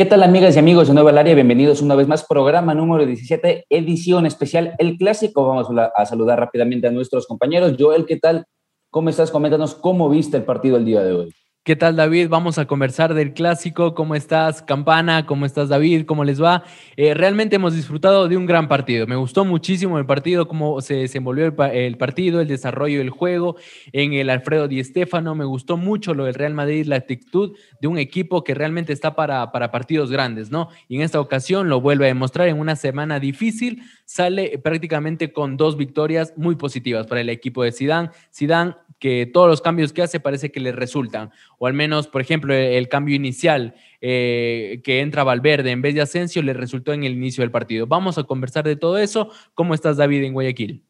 ¿Qué tal amigas y amigos de Nueva Área? Bienvenidos una vez más, programa número 17, edición especial, el clásico. Vamos a saludar rápidamente a nuestros compañeros. Joel, ¿qué tal? ¿Cómo estás? Coméntanos cómo viste el partido el día de hoy. ¿Qué tal David? Vamos a conversar del clásico. ¿Cómo estás, Campana? ¿Cómo estás, David? ¿Cómo les va? Eh, realmente hemos disfrutado de un gran partido. Me gustó muchísimo el partido, cómo se desenvolvió el, partido, el desarrollo del juego en el Alfredo Di Stéfano. Me gustó mucho lo del Real Madrid, la actitud de un equipo que realmente está para, para partidos grandes, ¿no? Y en esta ocasión lo vuelve a demostrar en una semana difícil. Sale prácticamente con dos victorias muy positivas para el equipo de Sidán. Sidán que todos los cambios que hace parece que le resultan, o al menos, por ejemplo, el, cambio inicial eh, que entra Valverde en vez de Asensio le resultó en el inicio del partido. Vamos a conversar de todo eso. ¿Cómo estás, David, en Guayaquil?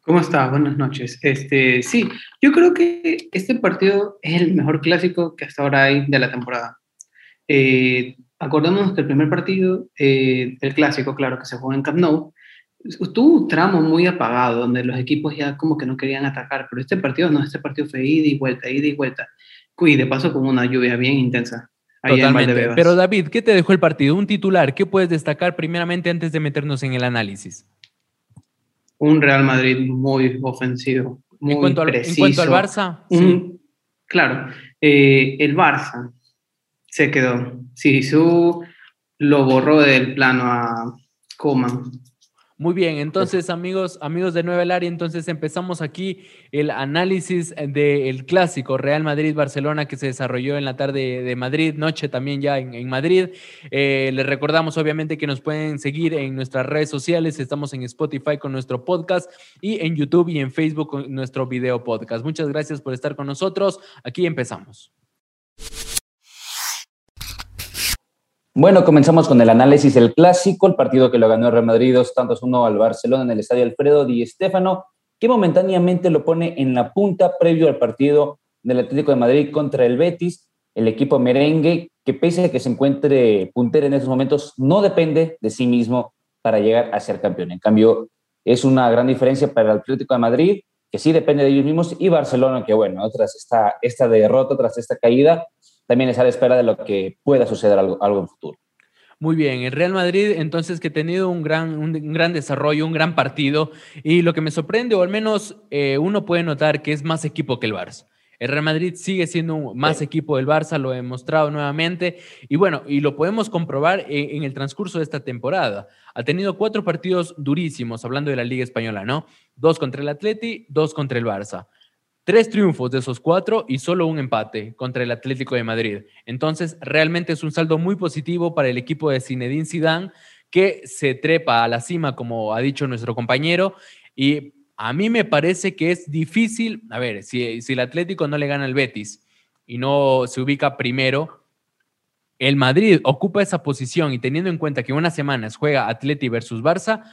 ¿Cómo estás? Buenas noches. Este, sí, yo creo que este partido es el mejor clásico que hasta ahora hay de la temporada. Eh, acordémonos que el primer partido, eh, el clásico, claro, que se jugó en Camp Nou, tuvo un tramo muy apagado donde los equipos ya como que no querían atacar, pero este partido no, este partido fue ida y vuelta, ida y vuelta. Y de paso con una lluvia bien intensa. Totalmente. Pero David, ¿qué te dejó el partido? Un titular, ¿qué puedes destacar primeramente antes de meternos en el análisis? Un Real Madrid muy ofensivo, muy ¿En cuanto, preciso. ¿En cuanto al Barça? sí. Claro, eh, el Barça se quedó. Sisu lo borró del plano a Coman. Muy bien, entonces amigos, amigos de Nueva Área, entonces empezamos aquí el análisis del clásico Real Madrid-Barcelona que se desarrolló en la tarde de Madrid, noche también ya en, Madrid. Eh, les recordamos obviamente que nos pueden seguir en nuestras redes sociales, estamos en Spotify con nuestro podcast y en YouTube y en Facebook con nuestro video podcast. Muchas gracias por estar con nosotros, aquí empezamos. Bueno, comenzamos con el análisis del clásico, el partido que lo ganó el Real Madrid dos tantos uno al Barcelona en el estadio Alfredo Di Stéfano, que momentáneamente lo pone en la punta previo al partido del Atlético de Madrid contra el Betis, el equipo merengue, que pese a que se encuentre puntero en estos momentos, no depende de sí mismo para llegar a ser campeón. En cambio, es una gran diferencia para el Atlético de Madrid, que sí depende de ellos mismos, y Barcelona, que bueno, tras esta, esta derrota, tras esta caída, también está a la espera de lo que pueda suceder algo, algo en futuro. Muy bien, el Real Madrid entonces que ha tenido un gran, un gran desarrollo, un gran partido y lo que me sorprende, o al menos eh, uno puede notar que es más equipo que el Barça. El Real Madrid sigue siendo más equipo del Barça, lo he demostrado nuevamente y bueno, y lo podemos comprobar en, en, el transcurso de esta temporada. Ha tenido cuatro partidos durísimos, hablando de la Liga Española, ¿no? Dos contra el Atleti, dos contra el Barça. Tres triunfos de esos cuatro y solo un empate contra el Atlético de Madrid. Entonces, realmente es un saldo muy positivo para el equipo de Zinedine Zidane, que se trepa a la cima, como ha dicho nuestro compañero. Y a mí me parece que es difícil, a ver, si, si el Atlético no le gana al Betis y no se ubica primero, el Madrid ocupa esa posición y teniendo en cuenta que unas semanas juega Atleti versus Barça,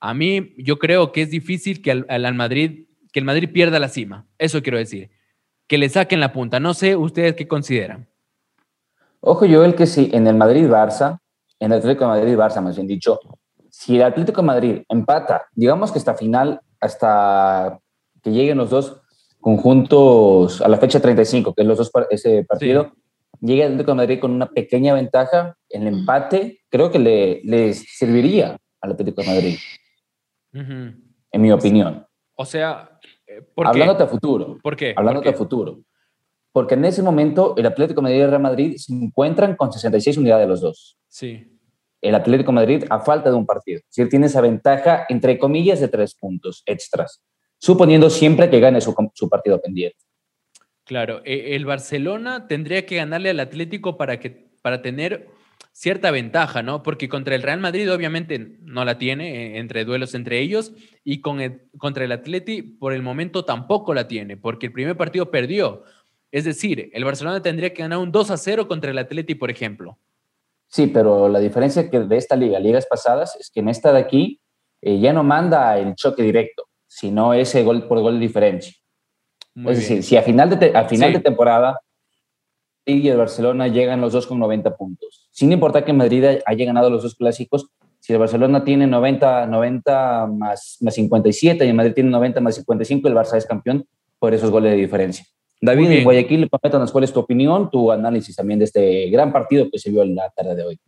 a mí yo creo que es difícil que al, al Madrid que el Madrid pierda la cima. Eso quiero decir. Que le saquen la punta. No sé ustedes qué consideran. Ojo, yo el que sí, en el Madrid-Barça, en el Atlético de Madrid-Barça, más bien dicho, si el Atlético de Madrid empata, digamos que hasta final, hasta que lleguen los dos conjuntos a la fecha 35, que es los dos, ese partido, llega el Atlético de Madrid con una pequeña ventaja, el empate creo que le, le serviría al Atlético de Madrid, en mi opinión. O sea, eh, Hablándote a futuro. ¿Por qué? Hablándote a futuro. Porque en ese momento el Atlético de Madrid y el Real Madrid se encuentran con 66 unidades los dos. Sí. El Atlético de Madrid a falta de un partido. Es decir, tiene esa ventaja, entre comillas, de tres puntos extras, suponiendo siempre que gane su, su partido pendiente. Claro, e, el Barcelona tendría que ganarle al Atlético para, que, para tener cierta ventaja, ¿no? Porque contra el Real Madrid obviamente no la tiene eh, entre duelos entre ellos y con contra el Atleti por el momento tampoco la tiene, porque el primer partido perdió. Es decir, el Barcelona tendría que ganar un 2 a 0 contra el Atleti, por ejemplo. Sí, pero la diferencia que de esta liga, ligas pasadas, es que en esta de aquí eh, ya no manda el choque directo, sino ese gol por gol de diferencia. es decir, si a final de, a final de temporada y el Barcelona llegan los dos con 90 puntos. Sin importar que Madrid haya ganado los dos clásicos, si el Barcelona tiene 90, 90 más, más 57 y el Madrid tiene 90 más 55, el Barça es campeón por esos goles de diferencia. David, en Guayaquil, coméntanos cuál es tu opinión, tu análisis también de este gran partido que se vio en la tarde de hoy.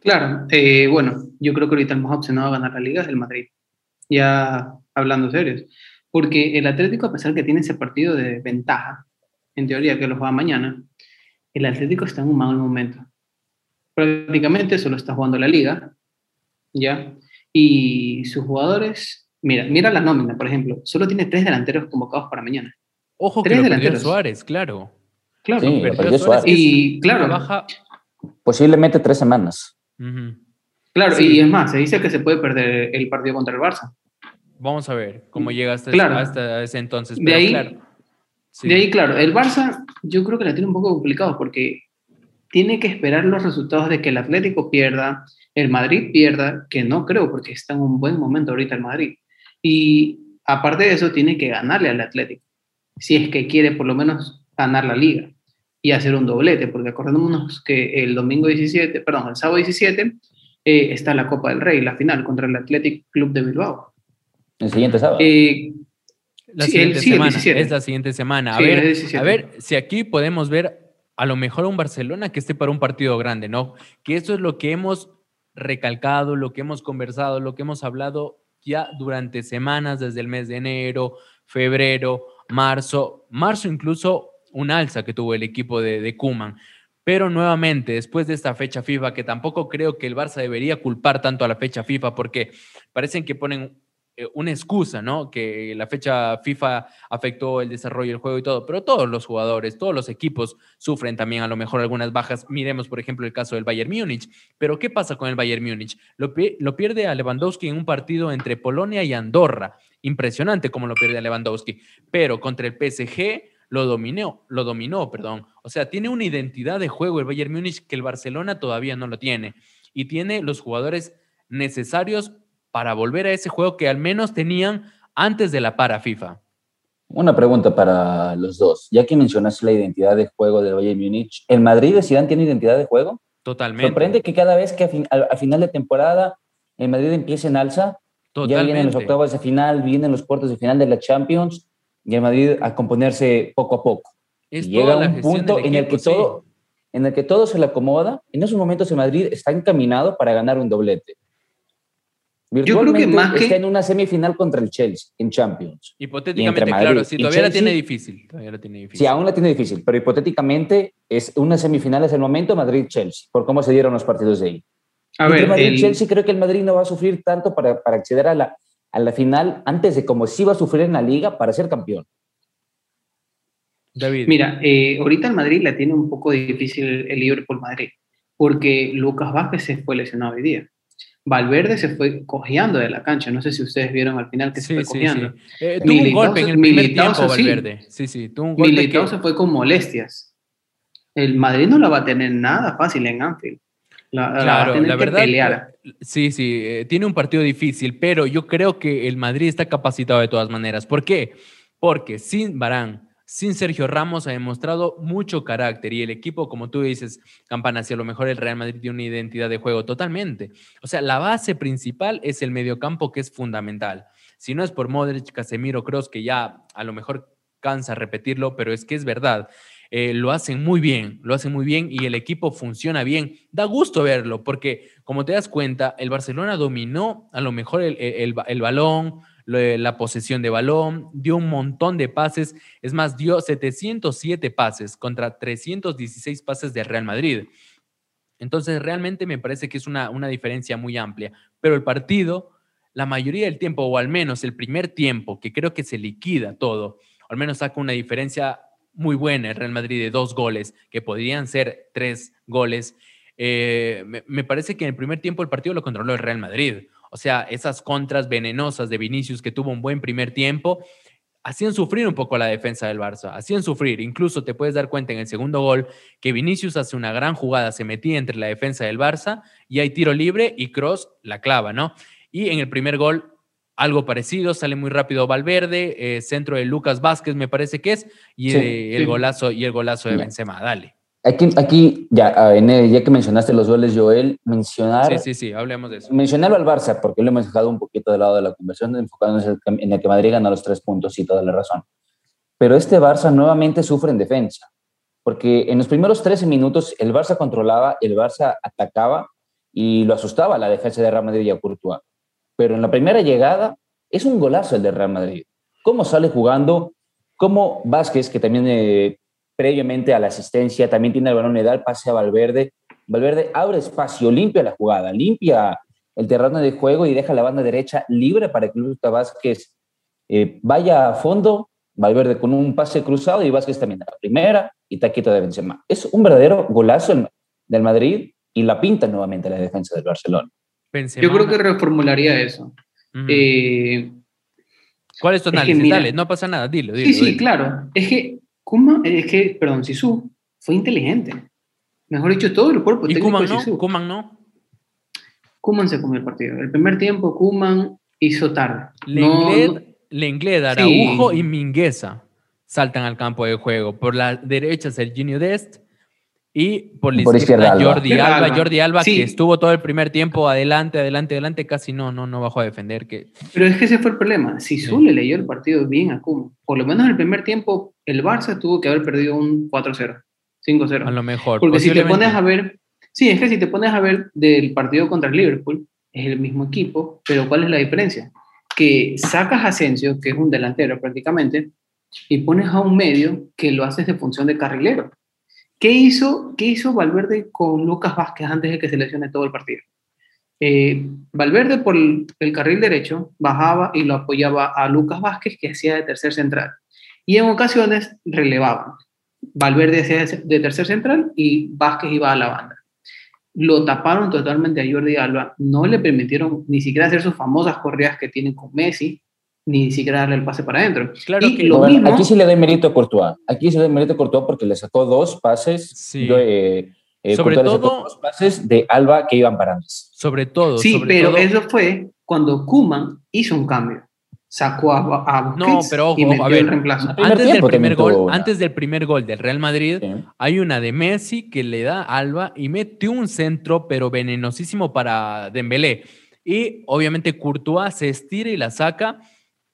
Claro, eh, bueno, yo creo que ahorita el más opcionado a ganar la liga es el Madrid, ya hablando serios, porque el Atlético, a pesar que tiene ese partido de ventaja, en teoría que lo juega mañana, el Atlético está en un mal momento. Prácticamente solo está jugando la liga, ¿ya? Y sus jugadores, mira, mira la nómina, por ejemplo, solo tiene tres delanteros convocados para mañana. Ojo que lo Suárez, claro. Claro, y claro, baja... posiblemente tres semanas. Claro, y es más, se dice que se puede perder el partido contra el Barça. Vamos a ver cómo llega hasta, ese entonces. de, ahí, claro, de ahí, claro, el Barça yo creo que la tiene un poco complicado porque tiene que esperar los resultados de que el Atlético pierda, el Madrid pierda, que no creo porque está en un buen momento ahorita el Madrid. Y aparte de eso, tiene que ganarle al Atlético si es que quiere por lo menos ganar la liga y hacer un doblete, porque acordémonos que el domingo 17, perdón, el sábado 17 eh, está la Copa del Rey, la final contra el Athletic Club de Bilbao. El siguiente sábado. Eh, la siguiente semana, es la siguiente semana. A, ver, a ver si aquí podemos ver a lo mejor un Barcelona que esté para un partido grande, ¿no? Que eso es lo que hemos recalcado, lo que hemos conversado, lo que hemos hablado ya durante semanas, desde el mes de enero, febrero, marzo, marzo incluso un alza que tuvo el equipo de, de Kuman. Pero nuevamente, después de esta fecha FIFA, que tampoco creo que el Barça debería culpar tanto a la fecha FIFA, porque parecen que ponen una excusa, ¿no? Que la fecha FIFA afectó el desarrollo del juego y todo, pero todos los jugadores, todos los equipos sufren también a lo mejor algunas bajas. Miremos, por ejemplo, el caso del Bayern Múnich. Pero ¿qué pasa con el Bayern Múnich? Lo, pierde a Lewandowski en un partido entre Polonia y Andorra. Impresionante como lo pierde a Lewandowski. Pero contra el PSG lo dominó, lo dominó, perdón. O sea, tiene una identidad de juego el Bayern Múnich que el Barcelona todavía no lo tiene. Y tiene los jugadores necesarios para volver a ese juego que al menos tenían antes de la para FIFA. Una pregunta para los dos. Ya que mencionaste la identidad de juego del Bayern Múnich, ¿el Madrid de Zidane tiene identidad de juego? Totalmente. Sorprende que cada vez que a, final de temporada el Madrid empiece en alza, ya vienen los octavos de final, vienen los cuartos de final de la Champions y el Madrid a componerse poco a poco. y llega un punto en el que todo en el que todo se le acomoda. En esos momentos el Madrid está encaminado para ganar un doblete. Yo creo que más que... está en una semifinal contra el Chelsea en Champions. Hipotéticamente, claro, sí, todavía la tiene difícil. Todavía la tiene difícil. Sí, aún la tiene difícil, pero hipotéticamente es una semifinal es el momento Madrid-Chelsea, por cómo se dieron los partidos de ahí. A ver, Madrid-Chelsea creo que el Madrid no va a sufrir tanto para, para acceder a la, a la final antes de como si va a sufrir en la liga para ser campeón. David. Mira, eh, ahorita el Madrid la tiene un poco difícil el Liverpool Madrid, porque Lucas Vázquez se fue lesionado hoy día. Valverde se fue cojeando de la cancha. No sé si ustedes vieron al final que se fue cojeando. Sí. Eh, tuvo un golpe en el primer tiempo, Valverde. Sí, sí, tuvo un golpe. Militao se fue con molestias. El Madrid no la va a tener nada fácil en Anfield. La, claro, la, verdad. Sí, sí, eh, tiene un partido difícil, pero yo creo que el Madrid está capacitado de todas maneras. ¿Por qué? Porque sin Barán, sin Sergio Ramos ha demostrado mucho carácter y el equipo, como tú dices, Campana, si a lo mejor el Real Madrid tiene una identidad de juego totalmente. O sea, la base principal es el mediocampo que es fundamental. Si no es por Modric, Casemiro, Cross, que ya a lo mejor cansa repetirlo, pero es que es verdad. Eh, lo hacen muy bien, lo hacen muy bien y el equipo funciona bien. Da gusto verlo porque, como te das cuenta, el Barcelona dominó a lo mejor el, el balón, la posesión de balón, dio un montón de pases, es más, dio 707 pases contra 316 pases de Real Madrid. Entonces, realmente me parece que es una, una diferencia muy amplia, pero el partido, la mayoría del tiempo, o al menos el primer tiempo, que creo que se liquida todo, al menos saca una diferencia muy buena el Real Madrid de dos goles, que podrían ser tres goles. Eh, me, me, parece que en el primer tiempo el partido lo controló el Real Madrid. O sea, esas contras venenosas de Vinicius que tuvo un buen primer tiempo, hacían sufrir un poco la defensa del Barça, hacían sufrir. Incluso te puedes dar cuenta en el segundo gol que Vinicius hace una gran jugada, se metía entre la defensa del Barça y hay tiro libre y Cross la clava, ¿no? Y en el primer gol algo parecido, sale muy rápido Valverde, eh, centro de Lucas Vázquez me parece que es, y eh, el golazo y el golazo de Benzema, dale. Aquí, aquí ya, ya que mencionaste los goles, Joel, mencionar. Sí, sí, sí, hablemos de eso. Mencionarlo al Barça, porque lo hemos dejado un poquito de lado de la conversión, enfocándonos en el que Madrid gana los tres puntos y toda la razón. pero este Barça nuevamente sufre en defensa, porque en los primeros 13 minutos el Barça controlaba, el Barça atacaba y lo asustaba la defensa de Real Madrid y a Courtois. Pero en la primera llegada es un golazo el de Real Madrid. ¿Cómo sale jugando? ¿Cómo Vázquez, que también eh, previamente a la asistencia también tiene el balón, le da el pase a Valverde? Valverde abre espacio, limpia la jugada, limpia el terreno de juego y deja la banda derecha libre para que Lucas Vázquez eh, vaya a fondo, Valverde con un pase cruzado y Vázquez también a la primera y taquito de Benzema. Es un verdadero golazo del Madrid y la pinta nuevamente la defensa del Barcelona. Yo creo que reformularía eso. Eh, ¿Cuál es tu análisis? Dale, no pasa nada, dilo, dilo. Sí, sí, claro. Es que Kuma, es que, perdón, Sisu fue inteligente. Mejor dicho, todo el cuerpo ¿Y Kuman no? ¿Kuman no? Kuman se comió el partido. El primer tiempo, Kuman hizo tarde. Lenglet, Araujo y Mingueza saltan al campo de juego. Por la derecha, Serginho Dest. Y por la izquierda, Jordi Alba. Jordi Alba, que estuvo todo el primer tiempo adelante, adelante, adelante, casi no, no, no bajó a defender. Que... Pero es que ese fue el problema. Si sí. le leyó el partido bien a Kuman, por lo menos en el primer tiempo, el Barça tuvo que haber perdido un 4-0, 5-0. A lo mejor. Porque si te pones a ver, sí, es que si te pones a ver del partido contra el Liverpool, es el mismo equipo, pero ¿cuál es la diferencia? Que sacas a Asensio, que es un delantero prácticamente, y pones a un medio que lo haces de función de carrilero. ¿Qué hizo, ¿Qué hizo Valverde con Lucas Vázquez antes de que se lesione todo el partido? Eh, Valverde por el, el, carril derecho bajaba y lo apoyaba a Lucas Vázquez, que hacía de tercer central. Y en ocasiones relevaban. Valverde hacía de tercer central y Vázquez iba a la banda. Lo taparon totalmente a Jordi Alba, no le permitieron ni siquiera hacer sus famosas correas que tienen con Messi, ni siquiera darle el pase para adentro. Claro y que lo bueno, mismo, aquí sí le doy mérito a Courtois. Aquí sí le doy mérito a Courtois porque le sacó dos pases. Sí. eh, eh, sobre todo dos pases de Alba que iban para mí. Sobre todo. Sí, sobre pero todo, eso fue cuando Kuman hizo un cambio. Sacó a, a Busquets no, pero ojo, y metió a ver, el reemplazo. Antes del, primer gol, antes del primer gol del Real Madrid, sí. hay una de Messi que le da a Alba y metió un centro, pero venenosísimo para Dembélé. Y obviamente Courtois se estira y la saca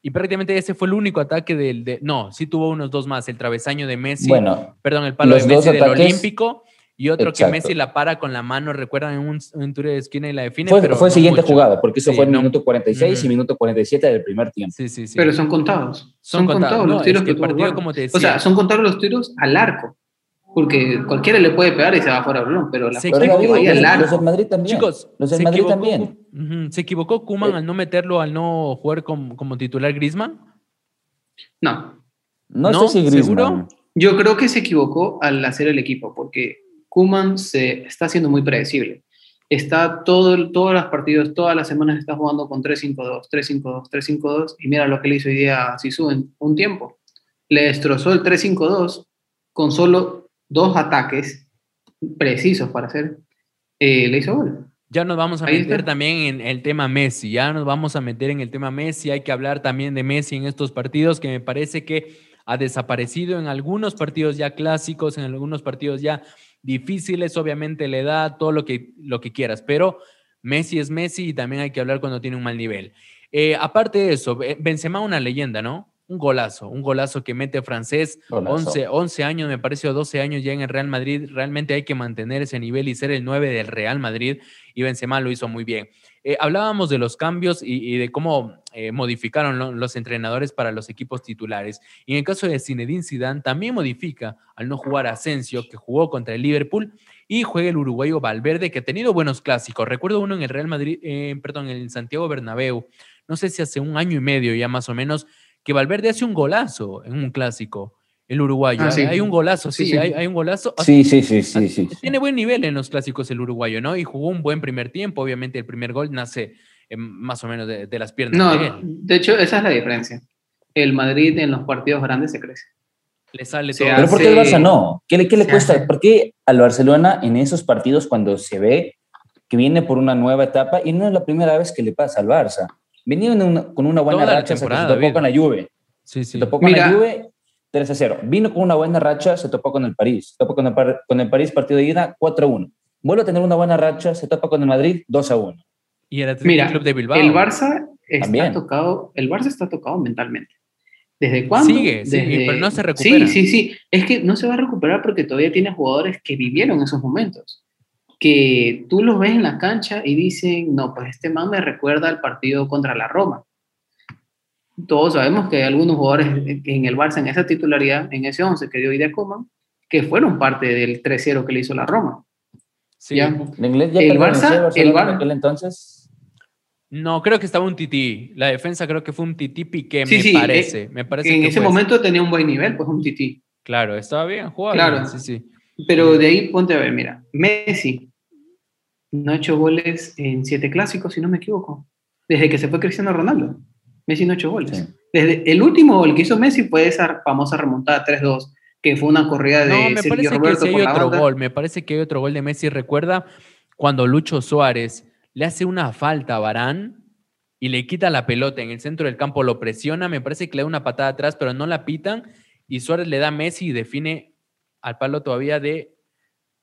y prácticamente ese fue el único ataque del... De, no, sí tuvo unos dos más, el travesaño de Messi, bueno, perdón, el palo de Messi del Olímpico y otro exacto. que Messi la para con la mano, recuerdan, en un, un tiro de esquina y la define. Fue, pero fue no siguiente mucho. jugada, porque eso Sí, fue en no. minuto 46 y Mm. minuto 47 del primer tiempo. Sí, sí, sí. Pero son contados. Son Son, contados. contados No, los tiros es que que, partido, tuvo. como te O sea, decía- son contados los tiros al arco. Porque cualquiera le puede pegar y se va fuera del balón, pero la Se es que equivocó. vaya los, al los arco. del Madrid también. Chicos, los del Madrid equivocó- también. Ujú, ¿Se equivocó Kuman Eh. al no meterlo, al no jugar como, como titular Griezmann? No, No, ¿No? sé si Griezmann. ¿Seguro? yo creo que se equivocó al hacer el equipo, porque Kuman se está haciendo muy predecible. Está todo, todos los partidos, todas las semanas está jugando con 3-5-2, 3-5-2, 3-5-2, y mira lo que le hizo hoy día a Sisu en un tiempo. Le destrozó el 3-5-2 con solo dos ataques precisos para hacer. eh, le hizo gol. Ya nos vamos a Ahí meter está. también en el tema Messi, ya nos vamos a meter en el tema Messi, hay que hablar también de Messi en estos partidos que me parece que ha desaparecido en algunos partidos ya clásicos, en algunos partidos ya difíciles, obviamente le da todo lo que, lo que quieras, pero Messi es Messi y también hay que hablar cuando tiene un mal nivel. Eh, aparte de eso, Be- Benzema una leyenda, ¿no? Un golazo, un golazo que mete francés, Golazo. 11, 11 años, me parece, o 12 años ya en el Real Madrid. Realmente hay que mantener ese nivel y ser el 9 del Real Madrid. Y Benzema lo hizo muy bien. Eh, hablábamos de los cambios y, de cómo eh, modificaron lo- los entrenadores para los equipos titulares. Y en el caso de Zinedine Zidane, también modifica al no jugar Asensio, que jugó contra el Liverpool, y juega el uruguayo Valverde, que ha tenido buenos clásicos. Recuerdo uno en el Real Madrid, eh, perdón, en el Santiago Bernabéu, no sé si hace un año y medio ya más o menos, que Valverde hace un golazo en un clásico, el uruguayo. Ah, sí. Hay un golazo, sí, Sí, sí. Hay, hay un golazo. Sí, sí, sí, sí, sí. sí. Tiene buen nivel en los clásicos el uruguayo, ¿no? Y jugó un buen primer tiempo. Obviamente el primer gol nace eh, más o menos de, de las piernas No, de él. de hecho, esa es la diferencia. El Madrid en los partidos grandes se crece. Le sale Se todo. Pero ¿por qué el Barça no? ¿Qué le, qué le se cuesta? hace- ¿Por qué al Barcelona en esos partidos cuando se ve que viene por una nueva etapa y no es la primera vez que le pasa al Barça? Venía en una- con una buena Toda racha, se David. con la Juve. Sí, Se sí. topó con Mira. la Juve 3 a 0. Vino con una buena racha, se topó con el París. Se topó con el, Par- con el París, partido de ida 4 a 1. Vuelve a tener una buena racha, se topa con el Madrid 2 a 1. Y el Atlético Mira, Club de Bilbao. el Barça está También. tocado, el Barça está tocado mentalmente. ¿Desde cuándo? Sigue, Desde... pero no se recupera. Sí, sí, sí. Es que no se va a recuperar porque todavía tiene jugadores que vivieron esos momentos. Que tú los ves en la cancha y dicen, no, pues este man me recuerda al partido contra la Roma. Todos sabemos que hay algunos jugadores en el Barça, en esa titularidad, en ese 11 que dio Idea Coman, que fueron parte del 3-0 que le hizo la Roma. Sí. ¿Ya? ¿El inglés ya El Barça- el Bar- en aquel entonces? No, creo que estaba un tití. La defensa creo que fue un tití Piqué, Sí, me sí, parece. eh, me parece Que en que ese momento tenía un buen nivel, pues un tití. Claro, estaba bien, jugaba Claro. bien, sí, sí. Pero de ahí ponte a ver, mira, Messi no ha hecho goles en siete clásicos, si no me equivoco. Desde que se fue Cristiano Ronaldo. Messi no hecho goles. Sí. Desde el último gol que hizo Messi fue esa famosa remontada 3-2, que fue una corrida de No, me Sergio parece que Roberto sí hay por la otro banda. gol. Me parece que hay otro gol de Messi. Recuerda cuando Lucho Suárez le hace una falta a Barán y le quita la pelota en el centro del campo, lo presiona. Me parece que le da una patada atrás, pero no la pitan. Y Suárez le da a Messi y define al palo todavía de.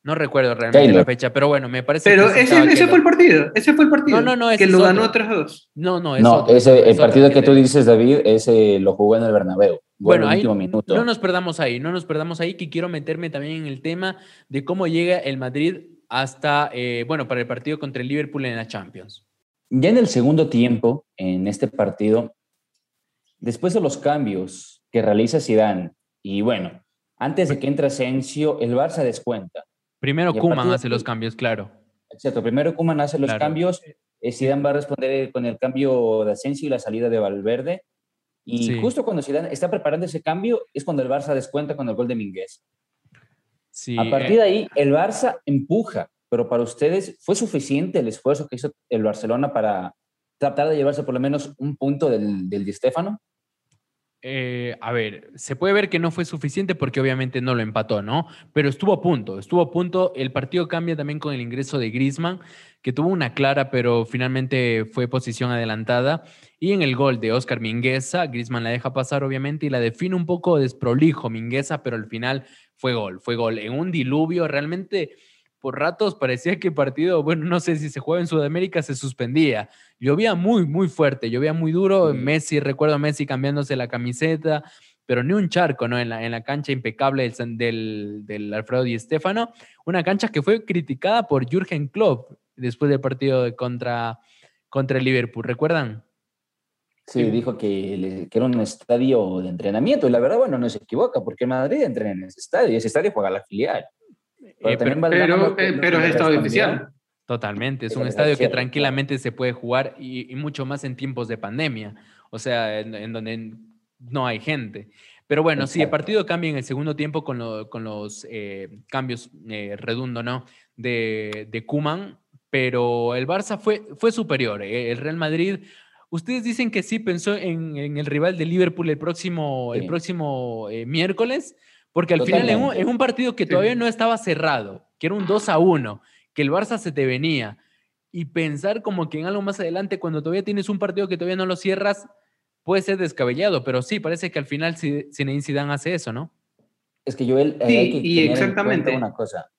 No recuerdo realmente Taylor. la fecha, pero bueno, me parece Pero que ese, ese fue el partido, ese fue el partido. No, no, no, ese Que es lo otro. ganó 3-2. No, no, es No, otro, ese, es el otro, partido que tú dices, David, ese lo jugó en el Bernabéu. Bueno, Bueno, ahí último minuto. no nos perdamos ahí, no nos perdamos ahí, que quiero meterme también en el tema de cómo llega el Madrid hasta, eh, bueno, para el partido contra el Liverpool en la Champions. Ya en el segundo tiempo, en este partido, después de los cambios que realiza Zidane, y bueno, antes de que entre Asensio, el Barça descuenta. Primero Kuman hace los cambios, claro. Exacto, primero Koeman hace los Claro. cambios, eh, Zidane va a responder con el cambio de Asensio y la salida de Valverde, y Sí. justo cuando Zidane está preparando ese cambio es cuando el Barça descuenta con el gol de Minguez. Sí, A partir eh, de ahí, el Barça empuja, pero para ustedes, ¿fue suficiente el esfuerzo que hizo el Barcelona para tratar de llevarse por lo menos un punto del, del Di Stéfano? Eh, a ver, se puede ver que no fue suficiente porque obviamente no lo empató, ¿no? Pero estuvo a punto, estuvo a punto. El partido cambia también con el ingreso de Griezmann, que tuvo una clara, pero finalmente fue posición adelantada. Y en el gol de Oscar Mingueza, Griezmann la deja pasar, obviamente, y la define un poco desprolijo Mingueza, pero al final fue gol, fue gol. En un diluvio, realmente por ratos parecía que el partido, bueno, no sé si se juega en Sudamérica, se suspendía. Llovía muy, muy fuerte, llovía muy duro. Sí. Messi, recuerdo a Messi cambiándose la camiseta, pero ni un charco, ¿no? En la, en la cancha impecable del, del, del Alfredo Di Stéfano. Una cancha que fue criticada por Jürgen Klopp después del partido de contra, contra el Liverpool. ¿Recuerdan? Sí, dijo que era un estadio de entrenamiento, y la verdad, bueno, no se equivoca, porque Madrid entrena en ese estadio, y ese estadio juega la filial. Eh, pero- Valdano Pero, que- eh, pero es respondió- oficial. Totalmente, es un estadio que tranquilamente se puede jugar y, y mucho más en tiempos de pandemia, o sea, en, en donde no hay gente. Pero bueno, sí, el Exacto. partido cambia en el segundo tiempo con, lo- con los eh, cambios eh, redundo, ¿no? De, de Kuman, pero el Barça fue, fue superior. eh, El Real Madrid, ustedes dicen que sí pensó en, en el rival de Liverpool el próximo, el Sí. próximo eh, miércoles, porque al final en un, partido que Sí. todavía no estaba cerrado, que era un 2 a 1, que el Barça se te venía, y pensar como que en algo más adelante, cuando todavía tienes un partido que todavía no lo cierras, puede ser descabellado, pero sí, parece que al final Zi- Zinedine Zidane hace eso, ¿no? Es que Joel, eh, Sí, hay que y exactamente. una cosa.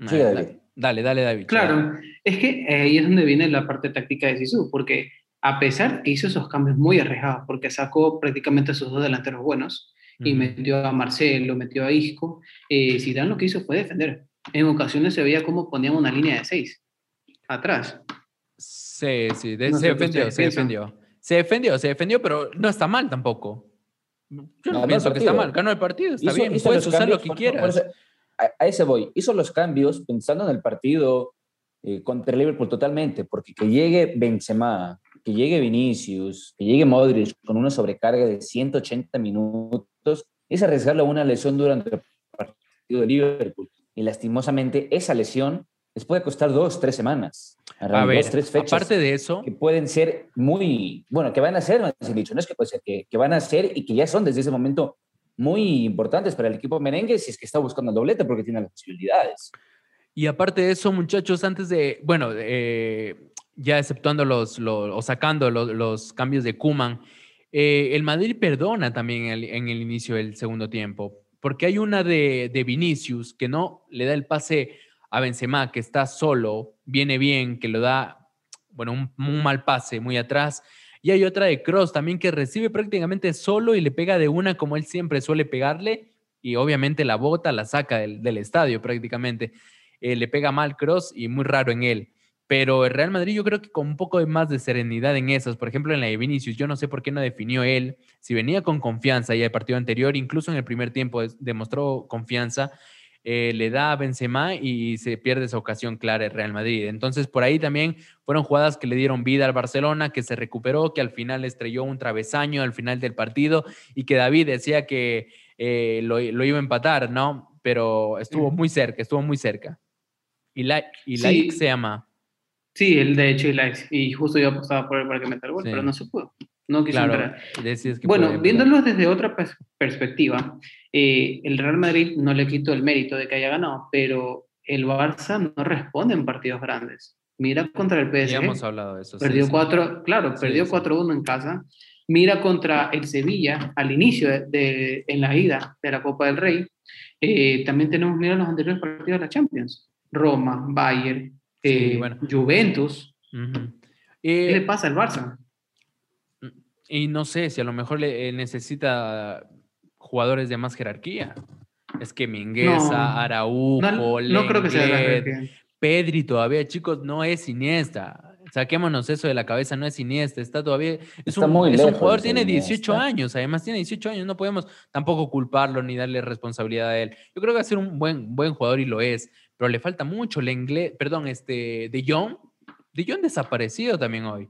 Ah, Sí, David. dale, dale, dale, David. Claro, es que eh, ahí es donde viene la parte táctica de Sisu, porque a pesar que hizo esos cambios muy arriesgados, porque sacó prácticamente a sus dos delanteros buenos, y metió a Marcelo, metió a Isco, eh, Zidane lo que hizo fue defender. En ocasiones se veía cómo ponían una línea de seis atrás. Sí, sí, de- No se defendió, se defendió. Se defendió, se defendió, pero no está mal tampoco. Yo no pienso que está mal, ganó el partido, está Hizo- bien, hizo puedes usar lo que quieras. por eso- a, a ese voy. Hizo los cambios pensando en el partido eh, contra el Liverpool totalmente, porque que llegue Benzema, que llegue Vinicius, que llegue Modric con una sobrecarga de 180 minutos, es arriesgarle a una lesión durante el partido de Liverpool. Y lastimosamente esa lesión les puede costar dos, tres semanas. A ver, dos, tres fechas aparte de eso, que pueden ser muy, bueno, que van a ser, más dicho, no es que puede ser, que, que van a ser y que ya son desde ese momento muy importantes para el equipo merengue si es que está buscando el doblete porque tiene las posibilidades. Y aparte de eso, muchachos, antes de, bueno, eh, ya exceptuando los, o sacando los, los cambios de Kuman, el Madrid perdona también en el inicio del segundo tiempo, porque hay una de, de Vinicius que no le da el pase a Benzema, que está solo, viene bien, que lo da, bueno, un, mal pase muy atrás, Y hay otra de Cross también que recibe prácticamente solo y le pega de una como él siempre suele pegarle. Y obviamente la bota, la saca del, estadio prácticamente. Eh, le pega mal Cross y muy raro en él. Pero el Real Madrid yo creo que con un poco más de serenidad en esas, por ejemplo en la de Vinicius, yo no sé por qué no definió él, si venía con confianza ya el partido anterior, incluso en el primer tiempo demostró confianza, eh, le da a Benzema y se pierde esa ocasión clara el Real Madrid. Entonces por ahí también fueron jugadas que le dieron vida al Barcelona, que se recuperó, que al final estrelló un travesaño al final del partido y que David decía que eh, lo, iba a empatar, ¿no? Pero estuvo muy cerca, estuvo muy cerca. Y la, y la se llama... Sí, el de hecho y justo yo apostaba por él para que meta el gol, pero no se pudo. No quiso claro, bueno, viéndolo desde otra perspectiva, eh, el Real Madrid no le quito el mérito de que haya ganado, pero el Barça no responde en partidos grandes. Mira contra el PSG. Ya hemos hablado de eso. Perdió cuatro, claro, perdió 4-1 en casa. Mira contra el Sevilla al inicio de, en la ida de la Copa del Rey. Eh, también tenemos, mira los anteriores partidos de la Champions. Roma, Bayern, eh, Juventus. ¿Qué le pasa al Barça? Y no sé si a lo mejor le eh, necesita jugadores de más jerarquía. Es que Mingueza, Araújo, no, creo que sea Pedri todavía, chicos, no es Iniesta. Saquémonos eso de la cabeza, no es Iniesta, está todavía... Es, un, muy es un, jugador, tiene 18 años, además tiene 18 años, no podemos tampoco culparlo ni darle responsabilidad a él. Yo creo que va a ser un buen, buen jugador y lo es, pero le falta mucho. El inglés, perdón, este, De Jong, De Jong desaparecido también hoy.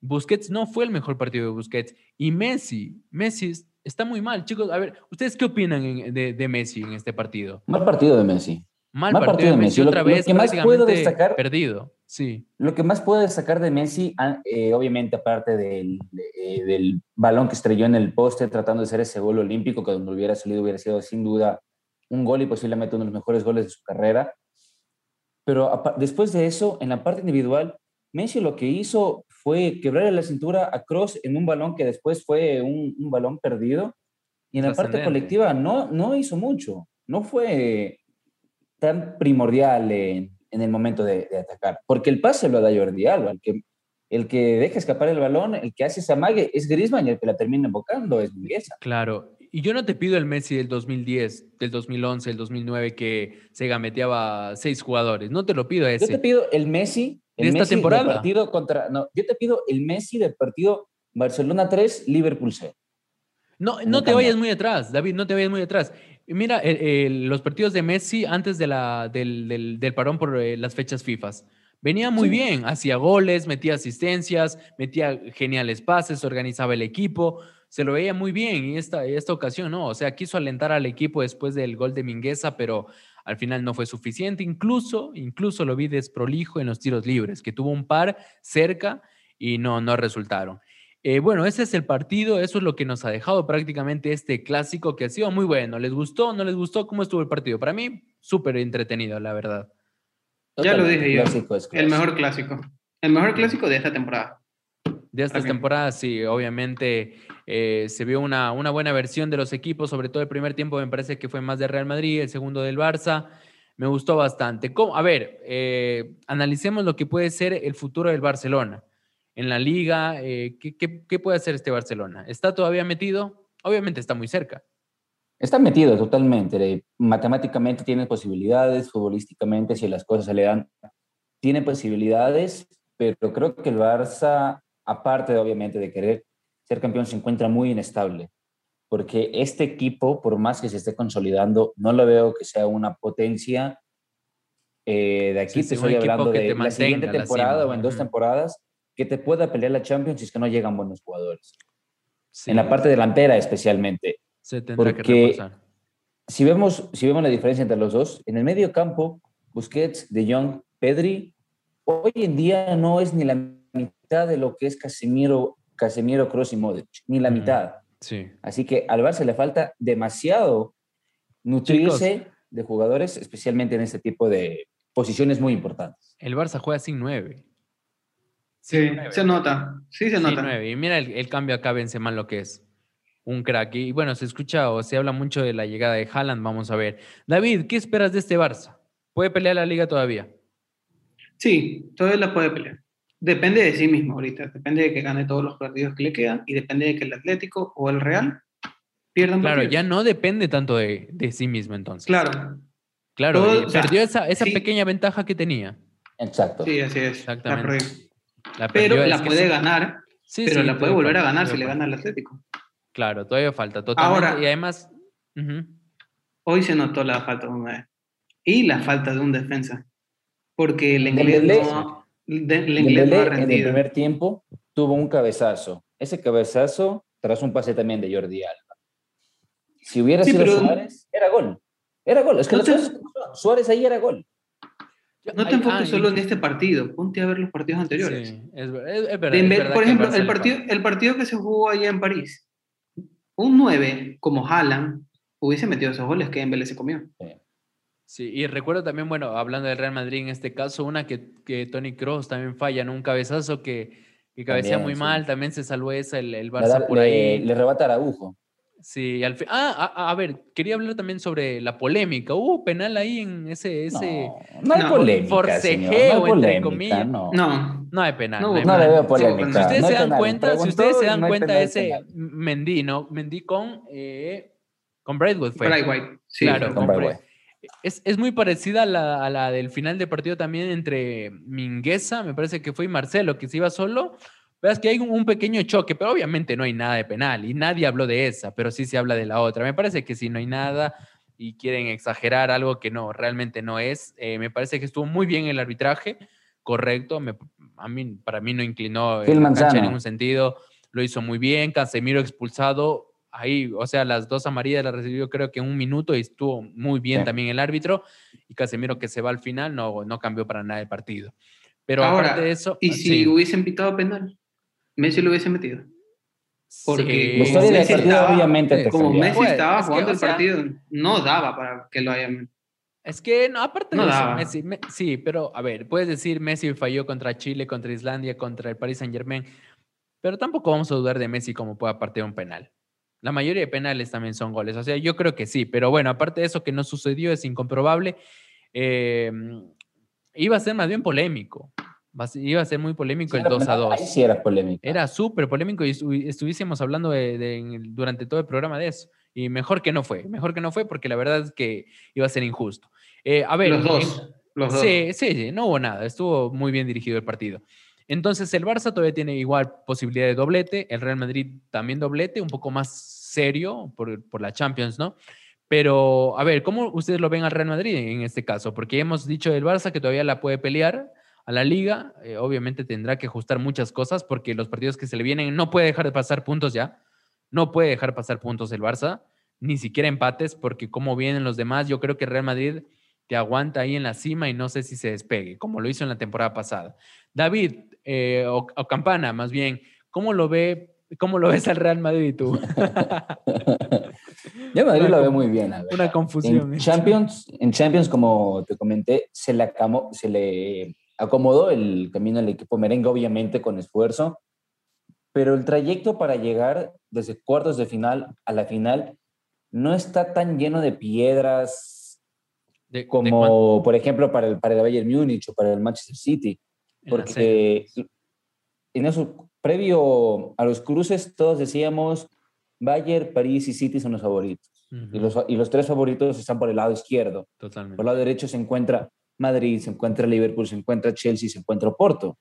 Busquets no fue el mejor partido de Busquets. Y Messi, Messi está muy mal. Chicos, a ver, ¿ustedes qué opinan de, Messi en este partido? Mal partido de Messi. Mal, partido, de Messi. Otra vez, que más puedo destacar, perdido. Sí. Lo que más puedo destacar de Messi, ah, eh, obviamente, aparte del, eh, del, balón que estrelló en el poste tratando de hacer ese gol olímpico, que donde hubiera salido hubiera sido sin duda un gol y posiblemente uno de los mejores goles de su carrera. Pero después de eso, en la parte individual, Messi lo que hizo fue quebrarle la cintura a Cross en un balón que después fue un, balón perdido. Y en la parte colectiva no, no hizo mucho. No fue tan primordial en, el momento de, atacar. Porque el pase lo da Jordi Alba. El que, el que deja escapar el balón, el que hace esa mague es Griezmann y el que la termina invocando es Migueza. Claro. Y yo no te pido el Messi del 2010, del 2011, el 2009 que se gameteaba seis jugadores. No te lo pido ese. Yo te pido el Messi de esta temporada. partido contra, no, yo te pido el Messi del partido Barcelona 3, Liverpool 0. No, no, te vayas muy atrás, David, no te vayas muy atrás. Mira, los partidos de Messi antes de la, del, del, parón por eh, las fechas FIFA. Venía muy bien, hacía goles, metía asistencias, metía geniales pases, organizaba el equipo, se lo veía muy bien y esta, esta ocasión no, o sea, quiso alentar al equipo después del gol de Mingueza, pero al final no fue suficiente. Incluso, incluso lo vi desprolijo en los tiros libres, que tuvo un par cerca y no, no resultaron. Eh, bueno, ese es el partido, eso es lo que nos ha dejado prácticamente este clásico que ha sido muy bueno. ¿Les gustó? ¿No les gustó? ¿Cómo estuvo el partido? Para mí, súper entretenido, la verdad. Ya lo dije yo. El mejor clásico. El mejor clásico de esta temporada de estas temporadas, sí, obviamente eh, se vio una, una, buena versión de los equipos, sobre todo el primer tiempo me parece que fue más de Real Madrid, el segundo del Barça, me gustó bastante. A ver, eh, analicemos lo que puede ser el futuro del Barcelona. En la liga, eh, ¿qué, qué, puede hacer este Barcelona? ¿Está todavía metido? Obviamente está muy cerca. Está metido totalmente. Matemáticamente tiene posibilidades, futbolísticamente, si las cosas se le dan, tiene posibilidades, pero creo que el Barça aparte de, obviamente de querer ser campeón, se encuentra muy inestable. Porque este equipo, por más que se esté consolidando, no lo veo que sea una potencia. Eh, de aquí te estoy hablando de la siguiente temporada o en dos temporadas que te pueda pelear la Champions si es que no llegan buenos jugadores. En la parte delantera especialmente. Se tendrá porque que Si vemos, si vemos la diferencia entre los dos, en el medio campo, Busquets, De Jong, Pedri, hoy en día no es ni la mitad de lo que es Casemiro, Casemiro Cross y Modric, ni la mitad. Sí. Así que al Barça le falta demasiado nutrirse de jugadores, especialmente en este tipo de posiciones muy importantes. El Barça juega sin nueve. Sí, se nota. Sí, se nota. nueve. Y mira el, cambio acá, mal lo que es. Un crack. Y bueno, se escucha o se habla mucho de la llegada de Haaland. Vamos a ver. David, ¿qué esperas de este Barça? ¿Puede pelear la liga todavía? Sí, todavía la puede pelear. Depende de sí mismo ahorita, depende de que gane todos los partidos que le quedan y depende de que el Atlético o el Real pierdan Claro, partidos. ya no depende tanto de, de sí mismo entonces. Claro, Claro, Todo- eh, o sea, perdió esa, esa sí. pequeña ventaja que tenía. Exacto. sí, así es. Exactamente. correcto. La Pero la puede sí. ganar, Sí, pero sí, la puede volver a ganar si le gana al Atlético. Claro, todavía falta. Totalmente. Ahora- y además, Hoy se notó la falta de un 9 y la falta de un defensa, porque el inglés no, no en el primer tiempo tuvo un cabezazo. Ese cabezazo tras un pase también de Jordi Alba. Si hubiera Sí, sido pero- Suárez, era gol. Era gol. Es que No te- son. Suárez ahí era gol. No te enfoques ah, solo en este partido, ponte a ver los partidos anteriores. Sí, es, ver- es- es verdad, Dembélé- es verdad por ejemplo, el partido, el partido que se jugó allá en París, un 9 como Haaland hubiese metido esos goles que Dembélé se comió. Sí, y recuerdo también, bueno, hablando del Real Madrid en este caso, una que, que Tony Cross también falla en un cabezazo que, que cabecea También, muy sí. mal, también se salvó esa, el, el Le, Barça por le- ahí. le rebata a Araujo. Sí, al fin. Ah, a, a ver, quería hablar también sobre la polémica. Hubo penal ahí en ese. ese... No, no hay No, polémica, forcejeo, señor, no hay entre polémica, comillas. no. No, No hay penal. No, No, hay No le penal. veo Sí, polémica. Si ustedes se dan penal. cuenta, si ustedes se dan cuenta, penal, ese penal. Mendy, ¿no? Mendy con, eh, con Braithwaite fue. Sí, Claro. Con. Braithwaite. Es, es muy parecida a la, a la del final de partido también entre Mingueza, me parece que fue, y Marcelo, que se iba solo. Veas que hay un, un pequeño choque, pero obviamente no hay nada de penal y nadie habló de esa, pero sí se habla de la otra. Me parece que si no hay nada y quieren exagerar algo que no, realmente no es. eh, me parece que estuvo muy bien el arbitraje, correcto. me- a mí, para mí no inclinó en ningún sentido. Lo hizo muy bien. Casemiro expulsado. Ahí, o sea, las dos amarillas las recibió creo que en un minuto y estuvo muy bien Sí. también el árbitro. Y Casemiro que se va al final no, no cambió para nada el partido. Pero Ahora, aparte de eso... ¿Y ah, si sí. hubiesen pitado penal? Messi lo hubiese metido. porque Sí. Messi partido estaba- obviamente te Como. Messi Pues, estaba es que, jugando el sea- partido, no daba para que lo hayan. Es que, no, aparte No de eso, daba. Messi, me- sí, pero a ver, puedes decir Messi falló contra Chile, contra Islandia, contra el Paris Saint Germain, pero tampoco vamos a dudar de Messi como pueda partir un penal. La mayoría de penales también son goles, o sea, yo creo que sí, pero bueno, aparte de eso que no sucedió, es incomprobable, eh, iba a ser más bien polémico, iba a ser muy polémico el 2 a 2. Ahí sí era polémica. Era súper polémico y estu- estuviésemos hablando de, de- durante todo el programa de eso. Y mejor que no fue, mejor que no fue porque la verdad es que iba a ser injusto. Eh, a ver, Los en- dos. Los dos. Sí, sí, sí, no hubo nada, estuvo muy bien dirigido el partido. Entonces el Barça todavía tiene igual posibilidad de doblete, el Real Madrid también doblete, un poco más serio por, por la Champions, ¿no? Pero, a ver, ¿cómo ustedes lo ven al Real Madrid en este caso? Porque hemos dicho del Barça que todavía la puede pelear a la liga, eh, obviamente tendrá que ajustar muchas cosas porque los partidos que se le vienen no puede dejar de pasar puntos ya, no puede dejar pasar puntos el Barça, ni siquiera empates, porque como vienen los demás, yo creo que Real Madrid te aguanta ahí en la cima y no sé si se despegue, como lo hizo en la temporada pasada. David, eh, o, o Campana, más bien, ¿cómo lo ve? ¿Cómo lo ves al Real Madrid tú? Yo Madrid Una lo veo conf- muy bien. a ver. Una confusión. En Champions, en Champions, como te comenté, se le, acamo- se le acomodó el camino al equipo merengue, obviamente con esfuerzo, pero el trayecto para llegar desde cuartos de final a la final no está tan lleno de piedras De- como, por ejemplo, para el, para el Bayern Múnich o para el Manchester City, porque en eso, previo a los cruces, todos decíamos Bayern, París y City son los favoritos. Ujú, Y los, y los tres favoritos están por el lado izquierdo. Totalmente. Por el lado derecho se encuentra Madrid, se encuentra Liverpool, se encuentra Chelsea, se encuentra Porto.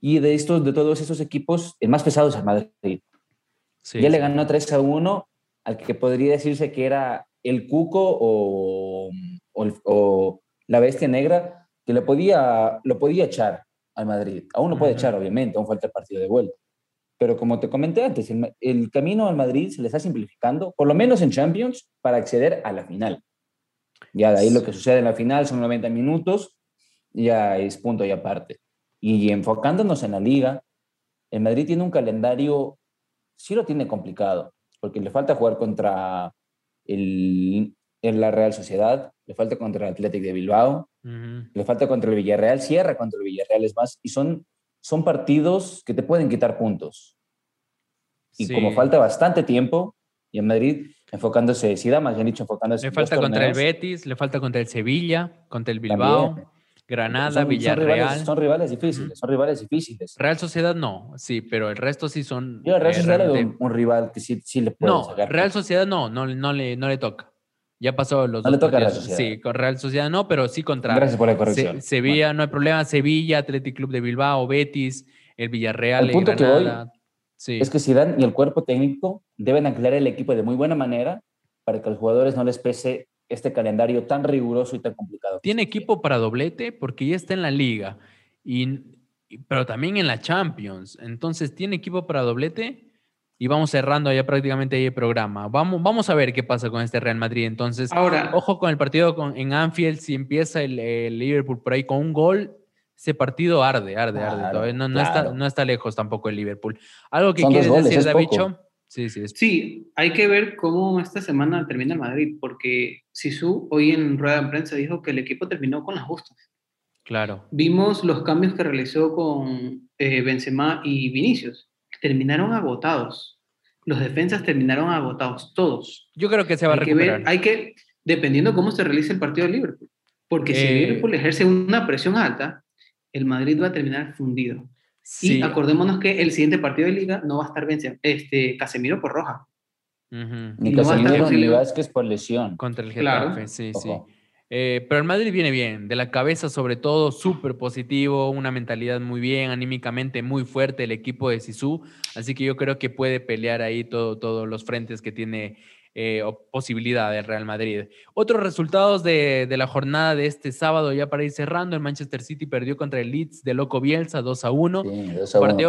Y de, estos, de todos esos equipos, el más pesado es el Madrid. Sí, ya le sí. ganó 3 a 1 al que podría decirse que era el Cuco o, o, o la Bestia Negra, que le podía, lo podía echar al Madrid. Aún lo puede echar, obviamente, aún falta el partido de vuelta. Pero como te comenté antes, el, el camino al Madrid se le está simplificando, por lo menos en Champions, para acceder a la final. Ya de ahí lo que sucede en la final son 90 minutos, ya es punto y aparte. Y enfocándonos en la liga, el Madrid tiene un calendario, sí lo tiene complicado, porque le falta jugar contra el, en la Real Sociedad, le falta contra el Athletic de Bilbao, Le falta contra el Villarreal, cierra contra el Villarreal, es más, y son, son partidos que te pueden quitar puntos. Y Sí. como falta bastante tiempo, y en Madrid enfocándose, da más bien dicho, enfocándose Le en falta contra el Betis, le falta contra el Sevilla, contra el Bilbao. también. Granada, Villarreal. Son rivales, difíciles, son rivales difíciles. Real Sociedad no, sí, pero el resto sí son. Yo, Real Sociedad un, rival que sí, sí le puede no, Real Sociedad no, no, no, le, no le toca. Ya pasó los no le toca a. Sí, con Real Sociedad no, pero sí contra. Gracias por la corrección. Sevilla, no hay problema. Sevilla, Athletic Club de Bilbao, Betis, el Villarreal, el punto que hoy es que Zidane y el cuerpo técnico deben aclarar el equipo de muy buena manera para que a los jugadores no les pese este calendario tan riguroso y tan complicado. Tiene equipo para doblete porque ya está en la liga, y, pero también en la Champions. Entonces, tiene equipo para doblete y vamos cerrando ya prácticamente ahí el programa. Vamos, vamos a ver qué pasa con este Real Madrid. Entonces, Ahora, ojo con el partido con, en Anfield, si empieza el, Liverpool por ahí con un gol, ese partido arde, arde, arde. no, no, está, no está lejos tampoco el Liverpool. ¿Algo que quieres decir, Davicho? Sí, sí, sí, hay que ver cómo esta semana termina el Madrid, porque Sisu hoy en rueda de prensa dijo que el equipo terminó con las justas. Claro. Vimos los cambios que realizó con eh, Benzema y Vinicius. Terminaron agotados. Los defensas terminaron agotados, todos. Yo creo que se va a recuperar. hay que, dependiendo cómo se realice el partido de Liverpool. Porque si eh, Liverpool ejerce una presión alta, el Madrid va a terminar fundido. Sí. Y acordémonos que el siguiente partido de liga no va a estar vencido, este, Casemiro por roja. Ni Casemiro ni Vázquez por lesión. Contra el Getafe, sí, sí. Eh, pero el Madrid viene bien, de la cabeza sobre todo, súper positivo, una mentalidad muy bien, anímicamente muy fuerte el equipo de Sisu, así que yo creo que puede pelear ahí todos los frentes que tiene eh, posibilidad del Real Madrid. Otros resultados de, la jornada de este sábado, ya para ir cerrando, el Manchester City perdió contra el Leeds de Loco Bielsa 2 a 1.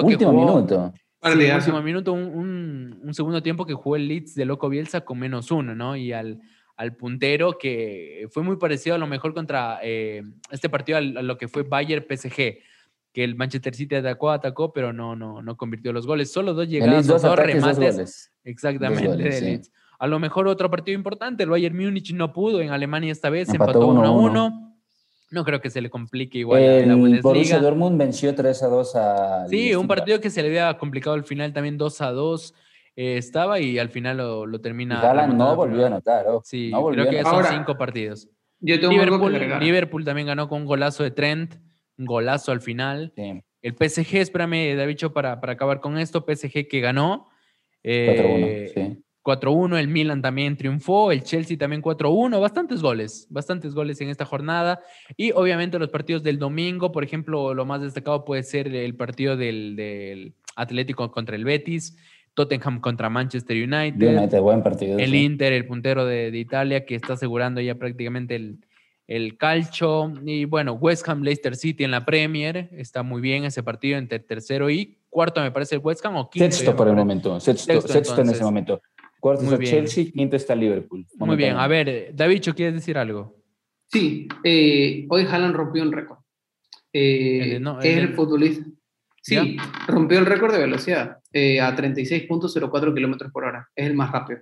último minuto. último minuto, un, segundo tiempo que jugó el Leeds de Loco Bielsa con menos uno, ¿no? Y al, al puntero que fue muy parecido a lo mejor contra eh, este partido a lo que fue Bayern PSG que el Manchester City atacó, atacó, pero no, no, no convirtió los goles. Solo dos llegadas, dos, remates. exactamente, de. A lo mejor otro partido importante, el Bayern Múnich no pudo en Alemania esta vez, empató 1 a 1. No creo que se le complique igual el la Bundesliga. Borussia Dortmund venció 3 a 2 a Sí, un partido que se le había complicado al final también 2 a 2 eh, estaba y al final lo, lo termina. Haaland no volvió a anotar. Sí, creo que son cinco partidos. Yo tengo Liverpool, Liverpool también ganó con un golazo de Trent, un golazo al final. El PSG, espérame, David, para, para acabar con esto, PSG que ganó. Eh, 4-1, sí. 4-1, el Milan también triunfó, el Chelsea también 4-1, bastantes goles, bastantes goles en esta jornada. Y obviamente los partidos del domingo, por ejemplo, lo más destacado puede ser el partido del, Atlético contra el Betis, Tottenham contra Manchester United, buen partido, el Inter, el puntero de, Italia, que está asegurando ya prácticamente el, el calcho. Y bueno, West Ham, Leicester City en la Premier, está muy bien ese partido entre tercero y cuarto, me parece el West Ham, o quinto. Sexto por el momento, sexto, sexto en ese momento. Cuarto está Chelsea, quinto está Liverpool. Muy bien, a ver, David, ¿quieres decir algo? Sí, eh, hoy Haaland rompió un récord. Eh, es el, futbolista. Sí, rompió el récord de velocidad eh, a 36.04 kilómetros por hora. Es el más rápido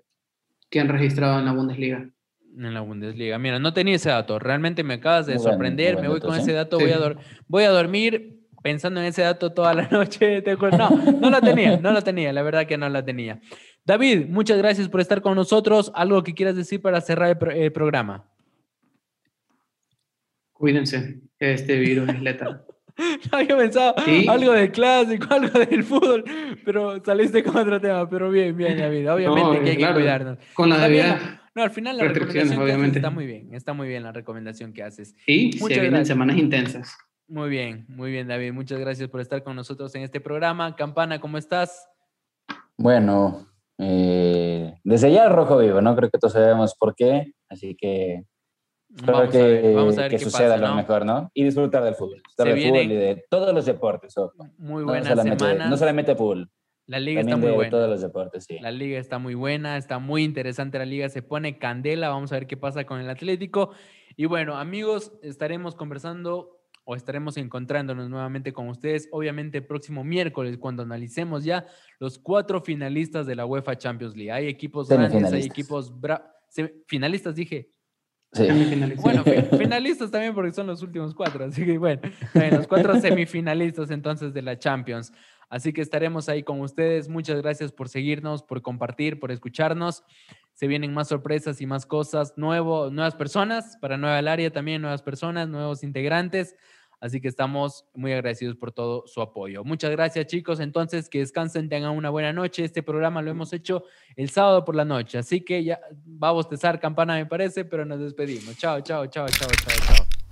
que han registrado en la Bundesliga. En la Bundesliga. Mira, no tenía ese dato. Realmente me acabas de sorprender. me voy con ese dato. Voy, a voy a dormir pensando en ese dato toda la noche. No, no lo tenía, no lo tenía. La verdad que no lo tenía. David, muchas gracias por estar con nosotros. ¿Algo que quieras decir para cerrar el, programa? Cuídense, este virus es letal. Había pensado algo del clásico, algo del fútbol, pero saliste con otro tema. Pero bien, bien, David. Obviamente que hay que cuidarnos. Con la debida. No, al final la recomendación obviamente. está muy bien. Está muy bien la recomendación que haces. Y se vienen semanas intensas. Muy bien, muy bien, David. Muchas gracias por estar con nosotros en este programa. Campana, ¿cómo estás? Bueno, eh, desde ya el rojo vivo, ¿no? Creo que todos sabemos por qué, así que espero que, que suceda lo mejor, ¿no? Y disfrutar del fútbol, disfrutar del fútbol y de todos los deportes. Muy buena no semana. No solamente fútbol. La liga está muy buena. todos los deportes, sí. La liga está muy buena, está muy interesante la liga, se pone candela, vamos a ver qué pasa con el Atlético. Y bueno, amigos, estaremos conversando o estaremos encontrándonos nuevamente con ustedes, obviamente el próximo miércoles, cuando analicemos ya los cuatro finalistas de la UEFA Champions League. Hay equipos grandes, hay equipos finalistas, dije. Sí. Bueno, finalistas también porque son los últimos cuatro, así que bueno, los cuatro semifinalistas entonces de la Champions. Así que estaremos ahí con ustedes. Muchas gracias por seguirnos, por compartir, por escucharnos. Se vienen más sorpresas y más cosas, nuevo, nuevas personas para Nueva Área también, nuevas personas, nuevos integrantes. Así que estamos muy agradecidos por todo su apoyo. Muchas gracias, chicos. Entonces, que descansen, tengan una buena noche. Este programa lo hemos hecho el sábado por la noche. Así que ya va a bostezar campana, me parece, pero nos despedimos. Chao, chao, chao, chao, chao, chao.